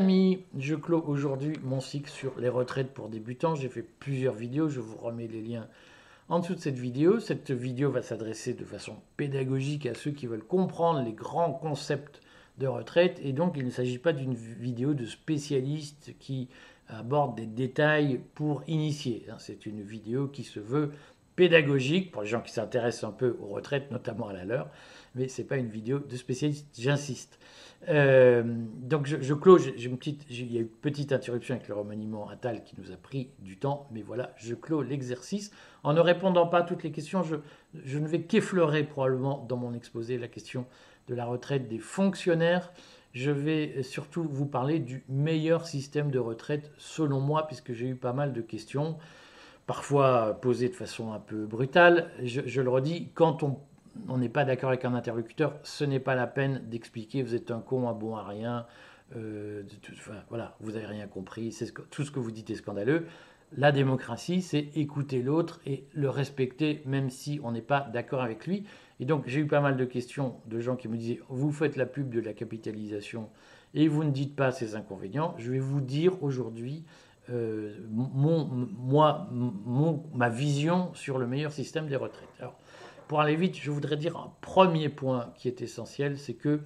amis, je clôt aujourd'hui mon cycle sur les retraites pour débutants. J'ai fait plusieurs vidéos, je vous remets les liens en dessous de cette vidéo. Cette vidéo va s'adresser de façon pédagogique à ceux qui veulent comprendre les grands concepts de retraite. Et donc, il ne s'agit pas d'une vidéo de spécialistes qui aborde des détails pour initier. Hein. C'est une vidéo qui se veut pédagogique pour les gens qui s'intéressent un peu aux retraites, notamment à la leur, mais ce n'est pas une vidéo de spécialiste, j'insiste. Euh, donc je, je clôt, j'ai une petite, il y a eu une petite interruption avec le remaniement Attal qui nous a pris du temps, mais voilà, je clôt l'exercice. En ne répondant pas à toutes les questions, je, je ne vais qu'effleurer probablement dans mon exposé la question de la retraite des fonctionnaires. Je vais surtout vous parler du meilleur système de retraite selon moi, puisque j'ai eu pas mal de questions parfois posées de façon un peu brutale. Je, le redis, quand on n'est pas d'accord avec un interlocuteur, ce n'est pas la peine d'expliquer vous êtes un con, un bon à rien, euh, voilà, vous n'avez rien compris, tout ce que vous dites est scandaleux. La démocratie, c'est écouter l'autre et le respecter, même si on n'est pas d'accord avec lui. Et donc, j'ai eu pas mal de questions de gens qui me disaient Vous faites la pub de la capitalisation et vous ne dites pas ses inconvénients. Je vais vous dire aujourd'hui euh, mon, moi, mon, ma vision sur le meilleur système des retraites. Alors, pour aller vite, je voudrais dire un premier point qui est essentiel, c'est que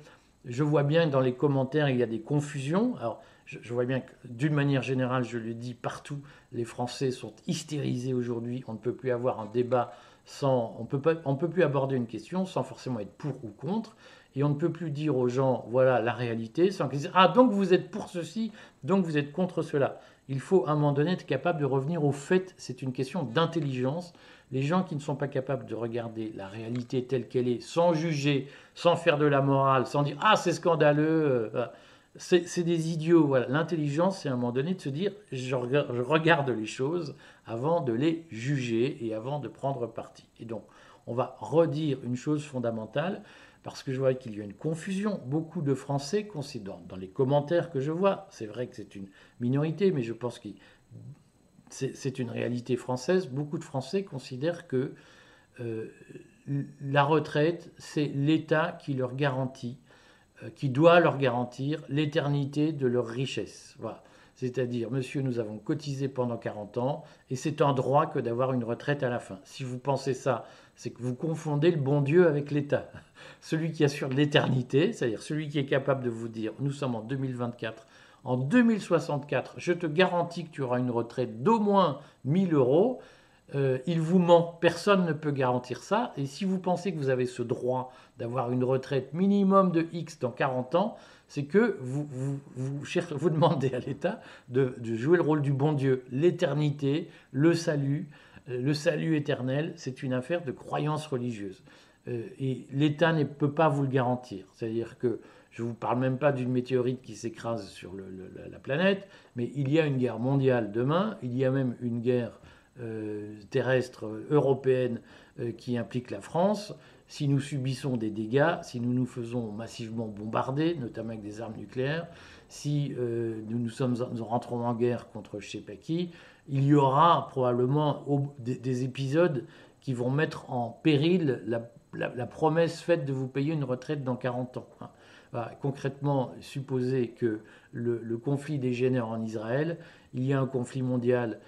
je vois bien que dans les commentaires, il y a des confusions. Alors, je, vois bien que d'une manière générale, je le dis partout, les Français sont hystérisés aujourd'hui. On ne peut plus avoir un débat sans, on peut pas, on peut plus aborder une question sans forcément être pour ou contre. Et on ne peut plus dire aux gens, voilà la réalité, sans qu'ils disent, ah donc vous êtes pour ceci, donc vous êtes contre cela il faut à un moment donné être capable de revenir au fait. C'est une question d'intelligence. Les gens qui ne sont pas capables de regarder la réalité telle qu'elle est, sans juger, sans faire de la morale, sans dire ah c'est scandaleux, euh, c'est des idiots. L'intelligence, c'est à un moment donné de se dire je regarde les choses avant de les juger et avant de prendre parti. Et donc, on va redire une chose fondamentale parce que je vois qu'il y a une confusion. Beaucoup de Français considèrent, dans les commentaires que je vois, c'est vrai que c'est une minorité, mais je pense que c'est une réalité française, beaucoup de Français considèrent que euh, la retraite, c'est l'État qui leur garantit, euh, qui doit leur garantir l'éternité de leur richesse. Voilà. C'est-à-dire, monsieur, nous avons cotisé pendant 40 ans et c'est un droit que d'avoir une retraite à la fin. Si vous pensez ça, c'est que vous confondez le bon Dieu avec l'État. Celui qui assure l'éternité, c'est-à-dire celui qui est capable de vous dire, nous sommes en 2024, en 2064, je te garantis que tu auras une retraite d'au moins 1000 euros, euh, il vous ment. Personne ne peut garantir ça. Et si vous pensez que vous avez ce droit d'avoir une retraite minimum de X dans 40 ans, c'est que vous, vous, demandez à l'État de, jouer le rôle du bon Dieu. L'éternité, le salut, euh, le salut éternel, c'est une affaire de croyance religieuse. Euh, et l'État ne peut pas vous le garantir. C'est-à-dire que je ne vous parle même pas d'une météorite qui s'écrase sur la planète, mais il y a une guerre mondiale demain, il y a même une guerre euh, terrestre européenne qui implique la France si nous subissons des dégâts, si nous nous faisons massivement bombarder, notamment avec des armes nucléaires, si euh, nous rentrons en guerre contre je ne sais pas qui, il y aura probablement des, épisodes qui vont mettre en péril la, promesse faite de vous payer une retraite dans 40 ans. Hein. Concrètement, supposer que le, conflit dégénère en Israël, il y a un conflit mondial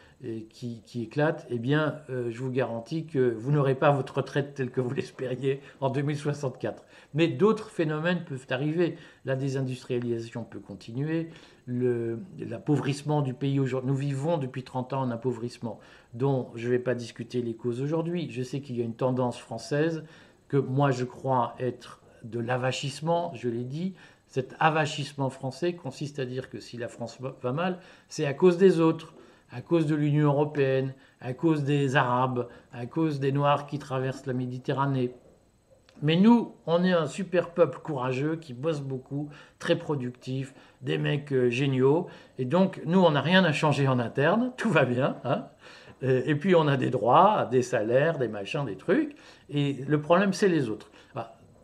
qui, éclate, eh bien, euh, je vous garantis que vous n'aurez pas votre retraite telle que vous l'espériez en 2064. Mais d'autres phénomènes peuvent arriver. La désindustrialisation peut continuer, l'appauvrissement du pays aujourd'hui. Nous vivons depuis 30 ans un appauvrissement dont je ne vais pas discuter les causes aujourd'hui. Je sais qu'il y a une tendance française que moi je crois être de l'avachissement, je l'ai dit, cet avachissement français consiste à dire que si la France va mal, c'est à cause des autres à cause de l'Union européenne, à cause des Arabes, à cause des Noirs qui traversent la Méditerranée. Mais nous, on est un super peuple courageux qui bosse beaucoup, très productif, des mecs euh, géniaux. Et donc, nous, on n'a rien à changer en interne, tout va bien. Hein et puis, on a des droits, des salaires, des machins, des trucs. Et le problème, c'est les autres.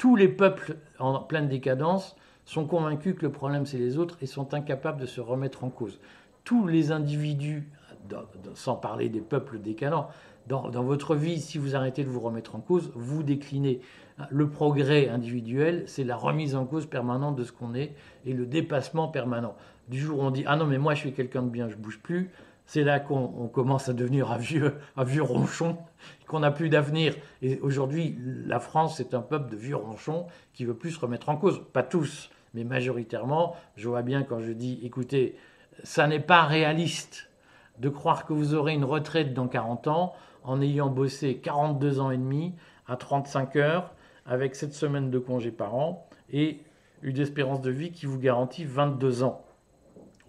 Tous les peuples en pleine décadence sont convaincus que le problème, c'est les autres et sont incapables de se remettre en cause tous les individus, sans parler des peuples décadents, dans, votre vie, si vous arrêtez de vous remettre en cause, vous déclinez. Le progrès individuel, c'est la remise en cause permanente de ce qu'on est et le dépassement permanent. Du jour où on dit Ah non, mais moi je suis quelqu'un de bien, je bouge plus, c'est là qu'on commence à devenir un vieux, un vieux ronchon, qu'on n'a plus d'avenir. Et aujourd'hui, la France, c'est un peuple de vieux ronchons qui veut plus se remettre en cause. Pas tous, mais majoritairement. Je vois bien quand je dis Écoutez, ça n'est pas réaliste de croire que vous aurez une retraite dans 40 ans en ayant bossé 42 ans et demi à 35 heures avec 7 semaines de congé par an et une espérance de vie qui vous garantit 22 ans,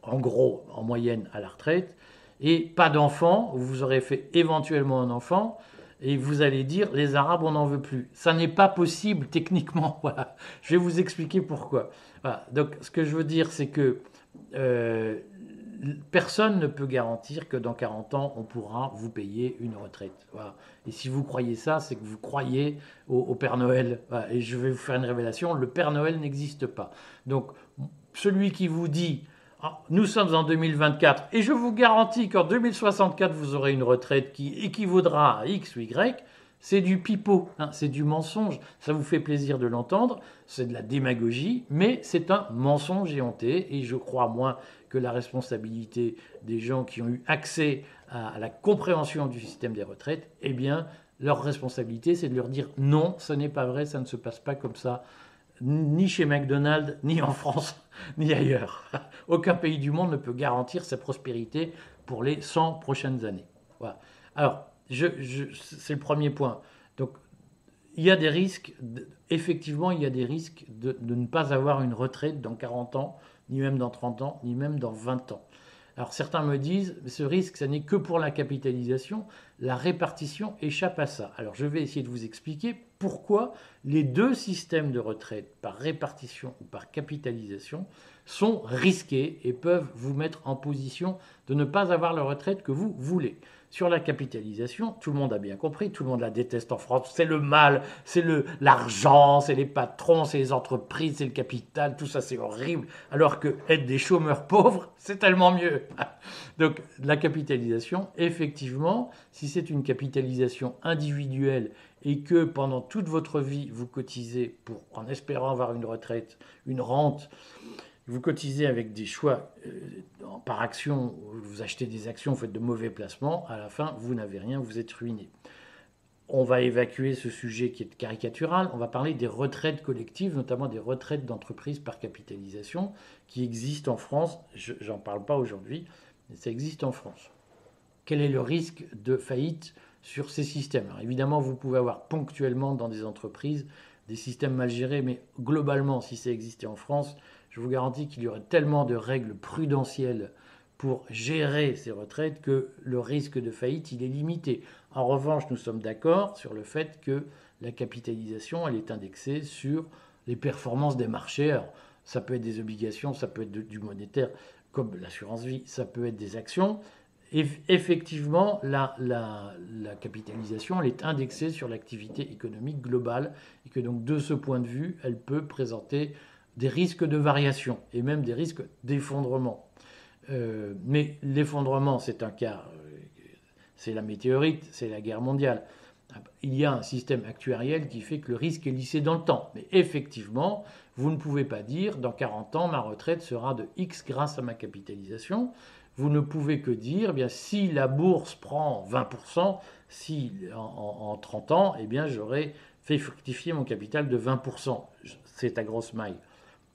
en gros, en moyenne à la retraite, et pas d'enfant, vous aurez fait éventuellement un enfant, et vous allez dire les Arabes, on n'en veut plus. Ça n'est pas possible techniquement. Voilà. Je vais vous expliquer pourquoi. Donc, ce que je veux dire, c'est que euh, personne ne peut garantir que dans 40 ans, on pourra vous payer une retraite. Et si vous croyez ça, c'est que vous croyez au, Père Noël. Et je vais vous faire une révélation, le Père Noël n'existe pas. Donc, celui qui vous dit, nous sommes en 2024, et je vous garantis qu'en 2064, vous aurez une retraite qui équivaudra à X ou Y, c'est du pipeau, hein, c'est du mensonge. Ça vous fait plaisir de l'entendre, c'est de la démagogie, mais c'est un mensonge éhonté, et je crois, moi, que la responsabilité des gens qui ont eu accès à, la compréhension du système des retraites, eh bien, leur responsabilité, c'est de leur dire non, ce n'est pas vrai, ça ne se passe pas comme ça, ni chez McDonald's, ni en France, ni ailleurs. Aucun pays du monde ne peut garantir sa prospérité pour les 100 prochaines années. Voilà. Alors, c'est le premier point. Donc, il y a des risques, effectivement, il y a des risques de, de, ne pas avoir une retraite dans 40 ans ni même dans 30 ans, ni même dans 20 ans. Alors certains me disent, ce risque, ce n'est que pour la capitalisation, la répartition échappe à ça. Alors je vais essayer de vous expliquer pourquoi les deux systèmes de retraite, par répartition ou par capitalisation, sont risqués et peuvent vous mettre en position de ne pas avoir la retraite que vous voulez. Sur la capitalisation, tout le monde a bien compris, tout le monde la déteste en France, c'est le mal, c'est le l'argent, c'est les patrons, c'est les entreprises, c'est le capital, tout ça c'est horrible, alors que être des chômeurs pauvres, c'est tellement mieux. Donc la capitalisation, effectivement, si c'est une capitalisation individuelle et que pendant toute votre vie vous cotisez pour en espérant avoir une retraite, une rente, vous cotisez avec des choix euh, par action, vous achetez des actions, vous faites de mauvais placements, à la fin, vous n'avez rien, vous êtes ruiné. On va évacuer ce sujet qui est caricatural, on va parler des retraites collectives, notamment des retraites d'entreprise par capitalisation, qui existent en France. Je n'en parle pas aujourd'hui, mais ça existe en France. Quel est le risque de faillite sur ces systèmes? Évidemment, vous pouvez avoir ponctuellement dans des entreprises des systèmes mal gérés, mais globalement, si ça existait en France, je vous garantis qu'il y aurait tellement de règles prudentielles pour gérer ces retraites que le risque de faillite, il est limité. En revanche, nous sommes d'accord sur le fait que la capitalisation, elle est indexée sur les performances des marchés. Alors, ça peut être des obligations, ça peut être du monétaire, comme l'assurance vie, ça peut être des actions. Et effectivement, la, la, la, capitalisation, elle est indexée sur l'activité économique globale, et que donc de ce point de vue, elle peut présenter des risques de variation et même des risques d'effondrement. Euh, mais l'effondrement, c'est un cas, euh, c'est la météorite, c'est la guerre mondiale. Il y a un système actuariel qui fait que le risque est lissé dans le temps. Mais effectivement, vous ne pouvez pas dire dans 40 ans, ma retraite sera de X grâce à ma capitalisation. Vous ne pouvez que dire, eh bien, si la bourse prend 20%, si en, 30 ans, eh bien, j'aurai fait fructifier mon capital de 20%. C'est à grosse maille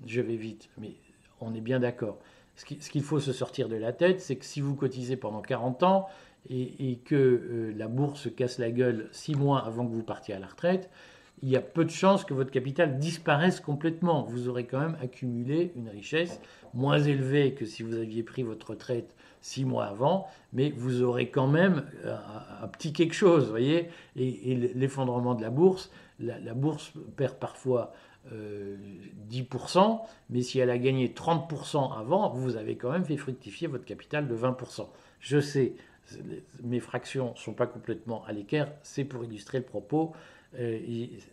je vais vite, mais on est bien d'accord. Ce qu'il faut se sortir de la tête, c'est que si vous cotisez pendant 40 ans et, que euh, la bourse casse la gueule 6 mois avant que vous partiez à la retraite, il y a peu de chances que votre capital disparaisse complètement. Vous aurez quand même accumulé une richesse moins élevée que si vous aviez pris votre retraite six mois avant, mais vous aurez quand même euh, un, petit quelque chose, voyez. Et, l'effondrement de la bourse, la bourse perd parfois 10%, euh, mais si elle a gagné 30% avant, vous avez quand même fait fructifier votre capital de 20%. Je sais, mes fractions ne sont pas complètement à l'équerre, c'est pour illustrer le propos. Euh,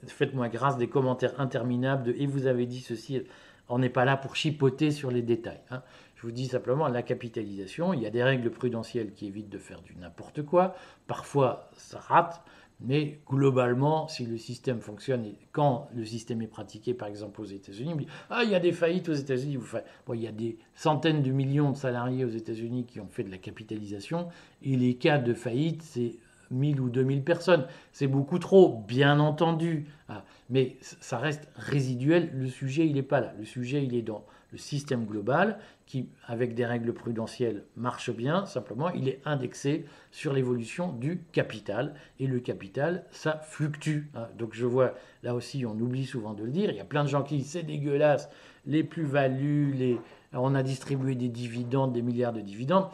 faites-moi grâce des commentaires interminables de et vous avez dit ceci, on n'est pas là pour chipoter sur les détails. Hein. Je vous dis simplement la capitalisation. Il y a des règles prudentielles qui évitent de faire du n'importe quoi. Parfois, ça rate. Mais globalement, si le système fonctionne, et quand le système est pratiqué, par exemple aux États-Unis, on dit Ah, il y a des faillites aux États-Unis. Bon, il y a des centaines de millions de salariés aux États-Unis qui ont fait de la capitalisation, et les cas de faillite, c'est 1000 ou 2000 personnes. C'est beaucoup trop, bien entendu. Ah, mais ça reste résiduel. Le sujet, il n'est pas là. Le sujet, il est dans le système global qui, avec des règles prudentielles, marche bien. Simplement, il est indexé sur l'évolution du capital. Et le capital, ça fluctue. Ah, donc je vois, là aussi, on oublie souvent de le dire. Il y a plein de gens qui disent c'est dégueulasse, les plus-values, les... on a distribué des dividendes, des milliards de dividendes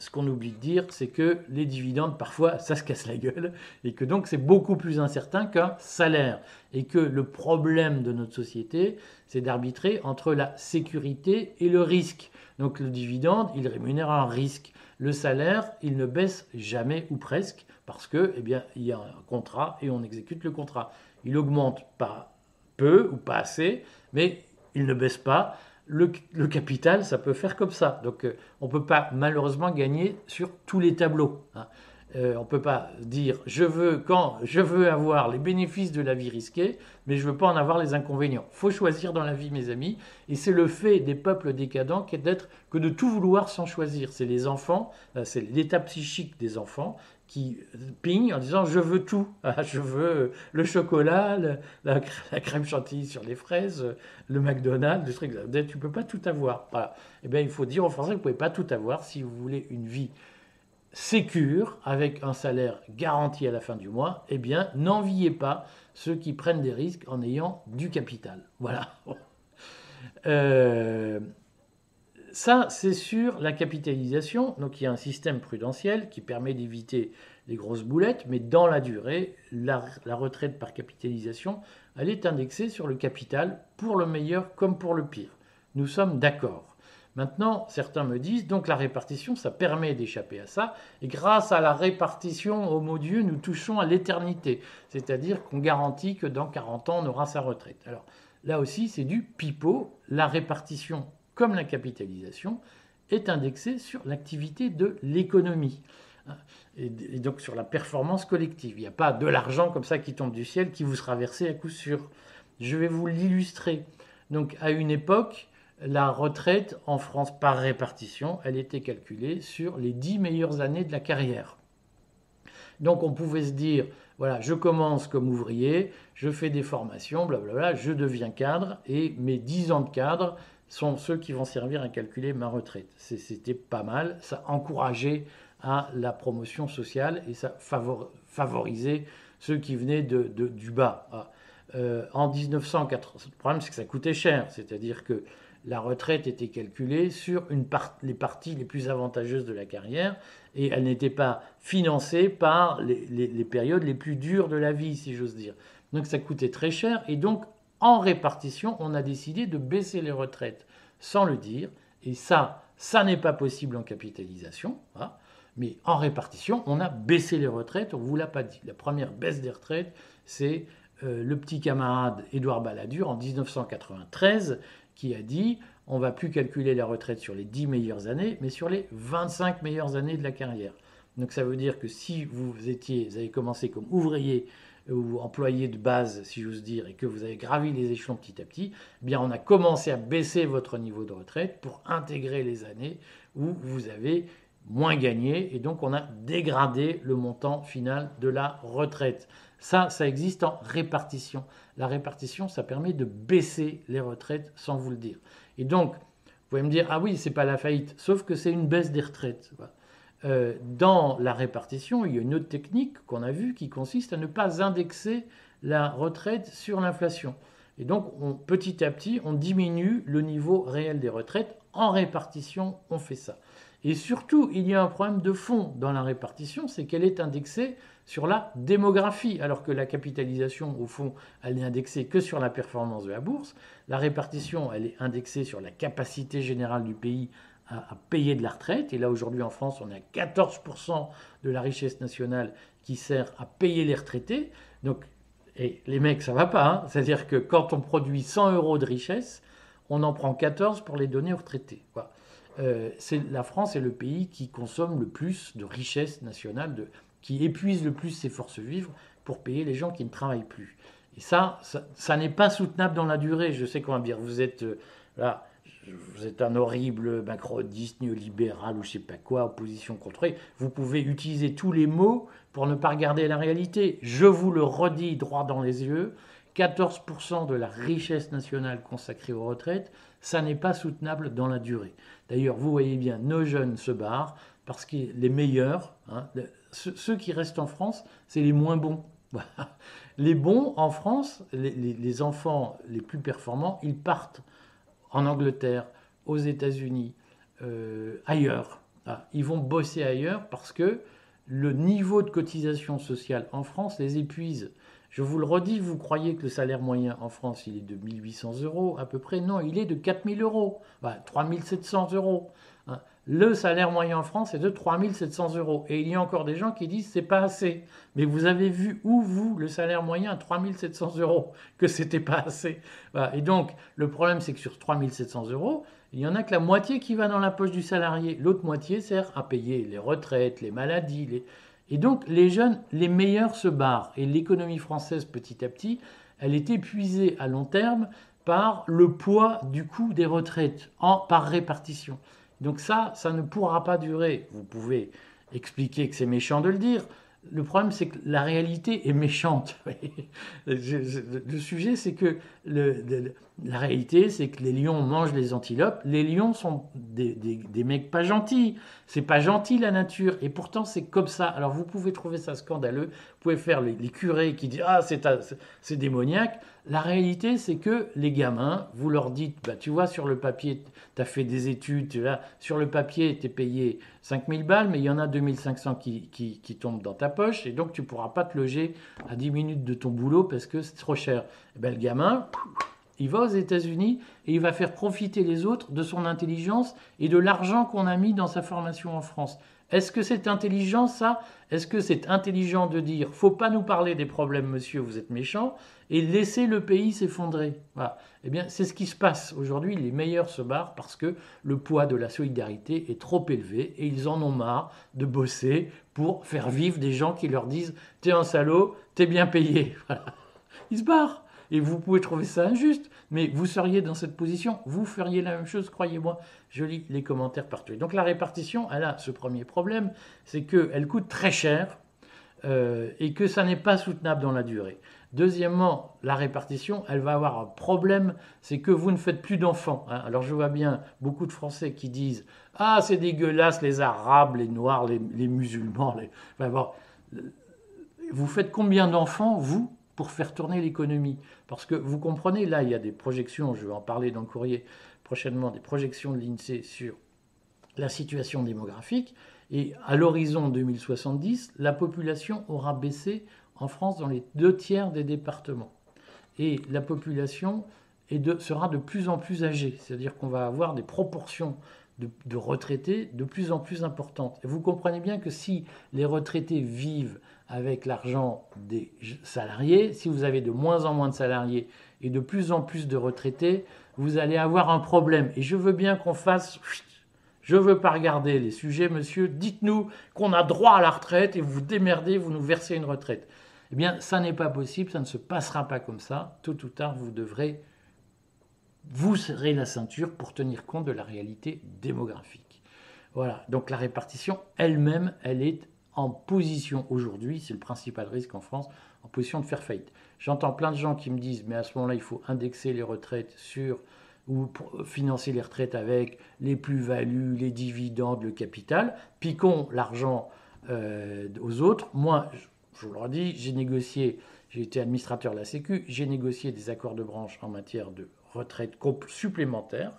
ce qu'on oublie de dire, c'est que les dividendes, parfois, ça se casse la gueule, et que donc c'est beaucoup plus incertain qu'un salaire. Et que le problème de notre société, c'est d'arbitrer entre la sécurité et le risque. Donc le dividende, il rémunère un risque. Le salaire, il ne baisse jamais ou presque, parce que, eh bien, il y a un contrat et on exécute le contrat. Il augmente pas peu ou pas assez, mais il ne baisse pas le, capital, ça peut faire comme ça. Donc euh, on ne peut pas malheureusement gagner sur tous les tableaux. Hein. Euh, on ne peut pas dire je veux quand je veux avoir les bénéfices de la vie risquée, mais je ne veux pas en avoir les inconvénients. Faut choisir dans la vie, mes amis, et c'est le fait des peuples décadents d'être que de tout vouloir sans choisir. C'est les enfants, euh, c'est l'état psychique des enfants qui pignent en disant je veux tout, je veux le chocolat, la, crème chantilly sur les fraises, le McDonald's, le truc. Tu peux pas tout avoir. Voilà. Eh bien, il faut dire aux Français que vous pouvez pas tout avoir si vous voulez une vie sécure avec un salaire garanti à la fin du mois. Eh bien, n'enviez pas ceux qui prennent des risques en ayant du capital. Voilà. Euh, ça, c'est sur la capitalisation. Donc il y a un système prudentiel qui permet d'éviter les grosses boulettes, mais dans la durée, la, retraite par capitalisation, elle est indexée sur le capital pour le meilleur comme pour le pire. Nous sommes d'accord. Maintenant, certains me disent, donc la répartition, ça permet d'échapper à ça, et grâce à la répartition, au mot Dieu, nous touchons à l'éternité, c'est-à-dire qu'on garantit que dans 40 ans, on aura sa retraite. Alors là aussi, c'est du pipeau, la répartition comme la capitalisation, est indexée sur l'activité de l'économie. Et, donc sur la performance collective. Il n'y a pas de l'argent comme ça qui tombe du ciel qui vous sera versé à coup sûr. Je vais vous l'illustrer. Donc à une époque, la retraite en France par répartition, elle était calculée sur les dix meilleures années de la carrière. Donc on pouvait se dire, voilà, je commence comme ouvrier, je fais des formations, blablabla, je deviens cadre, et mes dix ans de cadre, sont ceux qui vont servir à calculer ma retraite. C'était pas mal, ça encourageait à la promotion sociale et ça favorisait ceux qui venaient de, du bas. Ah, euh, en 1980, le problème c'est que ça coûtait cher, c'est-à-dire que la retraite était calculée sur une les parties les plus avantageuses de la carrière et elle n'était pas financée par les, les, périodes les plus dures de la vie, si j'ose dire. Donc ça coûtait très cher et donc en répartition, on a décidé de baisser les retraites sans le dire. Et ça, ça n'est pas possible en capitalisation. Hein. Mais en répartition, on a baissé les retraites, on ne vous l'a pas dit. La première baisse des retraites, c'est euh, le petit camarade Édouard Balladur en 1993 qui a dit on va plus calculer la retraite sur les 10 meilleures années, mais sur les 25 meilleures années de la carrière. Donc ça veut dire que si vous étiez, vous avez commencé comme ouvrier ou employé de base, si j'ose dire, et que vous avez gravi les échelons petit à petit, eh bien on a commencé à baisser votre niveau de retraite pour intégrer les années où vous avez moins gagné et donc on a dégradé le montant final de la retraite. Ça, ça existe en répartition. La répartition, ça permet de baisser les retraites sans vous le dire. Et donc, vous pouvez me dire, ah oui, c'est pas la faillite, sauf que c'est une baisse des retraites. Euh, dans la répartition, il y a une autre technique qu'on a vue qui consiste à ne pas indexer la retraite sur l'inflation. Et donc, petit à petit, on diminue le niveau réel des retraites. En répartition, on fait ça. Et surtout, il y a un problème de fond dans la répartition, c'est qu'elle est indexée sur la démographie, alors que la capitalisation, au fond, elle est indexée que sur la performance de la bourse. La répartition, elle est indexée sur la capacité générale du pays à, payer de la retraite. Et là, aujourd'hui, en France, on est à 14% de la richesse nationale qui sert à payer les retraités. Donc, et les mecs, ça va pas. Hein. C'est-à-dire que quand on produit 100 euros de richesse, on en prend 14 pour les donner aux retraités. euh, la France est le pays qui consomme le plus de richesses nationales, de, qui épuise le plus ses forces vives pour payer les gens qui ne travaillent plus. Et ça, ça, n'est pas soutenable dans la durée. Je sais va dire, vous êtes euh, là, vous êtes un horrible macroniste, néolibéral ou je sais pas quoi, opposition contre. Vous pouvez utiliser tous les mots pour ne pas regarder la réalité. Je vous le redis droit dans les yeux, 14% de la richesse nationale consacrée aux retraites, ça n'est pas soutenable dans la durée. D'ailleurs, vous voyez bien, nos jeunes se barrent parce que les meilleurs, hein, ceux qui restent en France, c'est les moins bons. Les bons en France, les, enfants les plus performants, ils partent en Angleterre, aux États-Unis, euh, ailleurs. Ah, ils vont bosser ailleurs parce que le niveau de cotisation sociale en France les épuise. Je vous le redis, vous croyez que le salaire moyen en France, il est de 1800 euros à peu près Non, il est de 4000 euros, 3700 euros. Hein. Le salaire moyen en France est de 3700 euros. Et il y a encore des gens qui disent c'est pas assez. Mais vous avez vu où, vous, le salaire moyen à 3700 euros, que c'était pas assez. Et donc, le problème, c'est que sur 3700 euros, il y en a que la moitié qui va dans la poche du salarié. L'autre moitié sert à payer les retraites, les maladies, et donc les jeunes, les meilleurs se barrent. Et l'économie française, petit à petit, elle est épuisée à long terme par le poids du coût des retraites en, par répartition. Donc ça, ça ne pourra pas durer. Vous pouvez expliquer que c'est méchant de le dire, le problème, c'est que la réalité est méchante. le sujet, c'est que la réalité, c'est que les lions mangent les antilopes. Les lions sont des, mecs pas gentils. C'est pas gentil la nature. Et pourtant, c'est comme ça. Alors, vous pouvez trouver ça scandaleux. Vous pouvez faire les, curés qui disent Ah, c'est démoniaque. La réalité, c'est que les gamins, vous leur dites, bah, tu vois, sur le papier, tu as fait des études, là, sur le papier, tu es payé 5000 balles, mais il y en a 2500 qui, qui, tombent dans ta poche, et donc tu pourras pas te loger à 10 minutes de ton boulot parce que c'est trop cher. Et eh ben, le gamin, il va aux États-Unis et il va faire profiter les autres de son intelligence et de l'argent qu'on a mis dans sa formation en France. Est-ce que c'est intelligent ça? Est-ce que c'est intelligent de dire faut pas nous parler des problèmes, monsieur, vous êtes méchant, et laisser le pays s'effondrer? Voilà. Eh bien, c'est ce qui se passe aujourd'hui. Les meilleurs se barrent parce que le poids de la solidarité est trop élevé et ils en ont marre de bosser pour faire vivre des gens qui leur disent t'es un salaud, t'es bien payé. Ils se barrent. Et vous pouvez trouver ça injuste, mais vous seriez dans cette position, vous feriez la même chose, croyez-moi. Je lis les commentaires partout. donc la répartition, elle a ce premier problème, c'est qu'elle coûte très cher euh, et que ça n'est pas soutenable dans la durée. Deuxièmement, la répartition, elle va avoir un problème, c'est que vous ne faites plus d'enfants. Hein. Alors je vois bien beaucoup de Français qui disent Ah, c'est dégueulasse, les Arabes, les Noirs, les, musulmans. Vous faites combien d'enfants, vous, pour faire tourner l'économie. Parce que vous comprenez, là, il y a des projections, je vais en parler dans le courrier prochainement, des projections de l'INSEE sur la situation démographique. Et à l'horizon 2070, la population aura baissé en France dans les deux tiers des départements. Et la population sera de plus en plus âgée, c'est-à-dire qu'on va avoir des proportions de, retraités de plus en plus importantes. Et vous comprenez bien que si les retraités vivent avec l'argent des salariés. Si vous avez de moins en moins de salariés et de plus en plus de retraités, vous allez avoir un problème. Et je veux bien qu'on fasse... Je ne veux pas regarder les sujets, monsieur. Dites-nous qu'on a droit à la retraite et vous vous démerdez, vous nous versez une retraite. Eh bien, ça n'est pas possible, ça ne se passera pas comme ça. Tôt ou tard, vous devrez vous serrer la ceinture pour tenir compte de la réalité démographique. Voilà, donc la répartition elle-même, elle est en position aujourd'hui, c'est le principal risque en France, en position de faire faillite. J'entends plein de gens qui me disent, mais à ce moment-là, il faut indexer les retraites sur ou financer les retraites avec les plus-values, les dividendes, le capital, piquons l'argent euh, aux autres. Moi, je vous le redis, j'ai négocié, j'ai été administrateur de la Sécu, j'ai négocié des accords de branche en matière de retraite supplémentaire,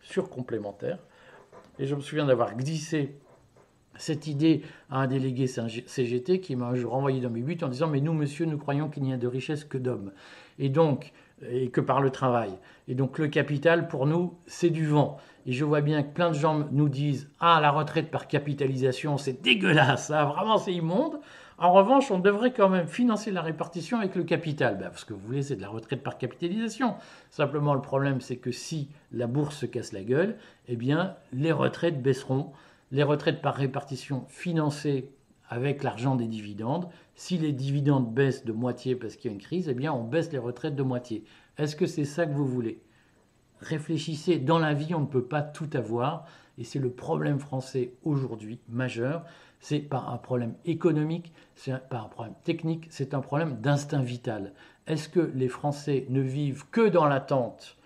surcomplémentaire, et je me souviens d'avoir glissé cette idée à un délégué CGT qui m'a renvoyé dans mes buts en disant Mais nous, monsieur, nous croyons qu'il n'y a de richesse que d'hommes. Et donc, et que par le travail. Et donc, le capital, pour nous, c'est du vent. Et je vois bien que plein de gens nous disent Ah, la retraite par capitalisation, c'est dégueulasse, ça, vraiment, c'est immonde. En revanche, on devrait quand même financer la répartition avec le capital. Ben, ce que vous voulez, c'est de la retraite par capitalisation. Simplement, le problème, c'est que si la bourse se casse la gueule, eh bien, les retraites baisseront. Les retraites par répartition financées avec l'argent des dividendes. Si les dividendes baissent de moitié parce qu'il y a une crise, eh bien, on baisse les retraites de moitié. Est-ce que c'est ça que vous voulez? Réfléchissez, dans la vie, on ne peut pas tout avoir. Et c'est le problème français aujourd'hui majeur. C'est pas un problème économique, c'est pas un problème technique, c'est un problème d'instinct vital. Est-ce que les Français ne vivent que dans l'attente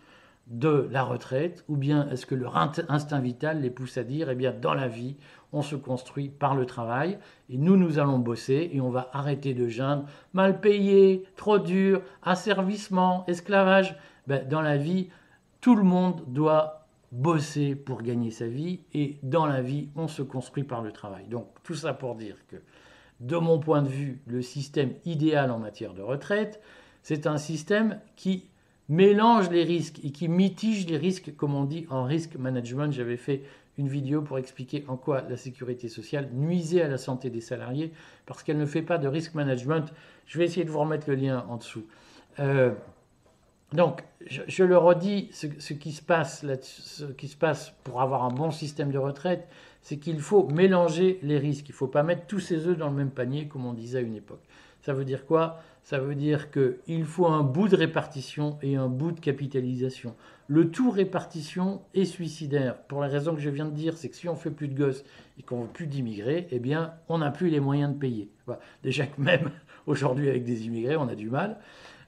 de la retraite ou bien est-ce que leur instinct vital les pousse à dire, eh bien, dans la vie, on se construit par le travail et nous, nous allons bosser et on va arrêter de geindre mal payé, trop dur, asservissement, esclavage. Ben, dans la vie, tout le monde doit bosser pour gagner sa vie et dans la vie, on se construit par le travail. Donc tout ça pour dire que, de mon point de vue, le système idéal en matière de retraite, c'est un système qui mélange les risques et qui mitige les risques, comme on dit en risk management. J'avais fait une vidéo pour expliquer en quoi la sécurité sociale nuisait à la santé des salariés parce qu'elle ne fait pas de risk management. Je vais essayer de vous remettre le lien en dessous. Euh, donc, je, le redis, ce, qui se passe pour avoir un bon système de retraite, c'est qu'il faut mélanger les risques. Il ne faut pas mettre tous ses œufs dans le même panier, comme on disait à une époque. Ça veut dire quoi? Ça veut dire qu'il faut un bout de répartition et un bout de capitalisation. Le tout répartition est suicidaire. Pour la raison que je viens de dire, c'est que si on fait plus de gosses et qu'on veut plus d'immigrés, eh bien, on n'a plus les moyens de payer. Déjà que même aujourd'hui, avec des immigrés, on a du mal.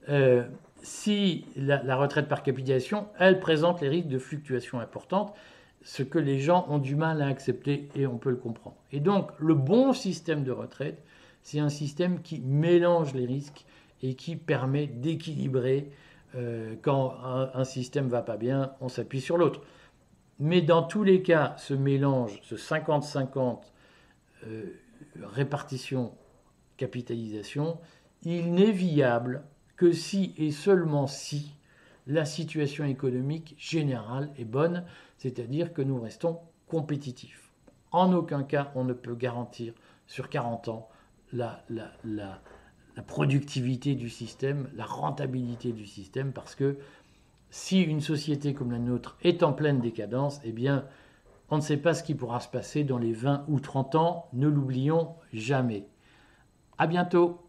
Euh, si la, retraite par capitalisation, elle présente les risques de fluctuations importantes, ce que les gens ont du mal à accepter et on peut le comprendre. Et donc, le bon système de retraite, c'est un système qui mélange les risques et qui permet d'équilibrer. Euh, quand un, système va pas bien, on s'appuie sur l'autre. Mais dans tous les cas, ce mélange, ce 50-50 euh, répartition, capitalisation, il n'est viable que si et seulement si la situation économique générale est bonne, c'est-à-dire que nous restons compétitifs. En aucun cas, on ne peut garantir sur 40 ans la, productivité du système, la rentabilité du système, parce que si une société comme la nôtre est en pleine décadence, eh bien, on ne sait pas ce qui pourra se passer dans les 20 ou 30 ans, ne l'oublions jamais. À bientôt!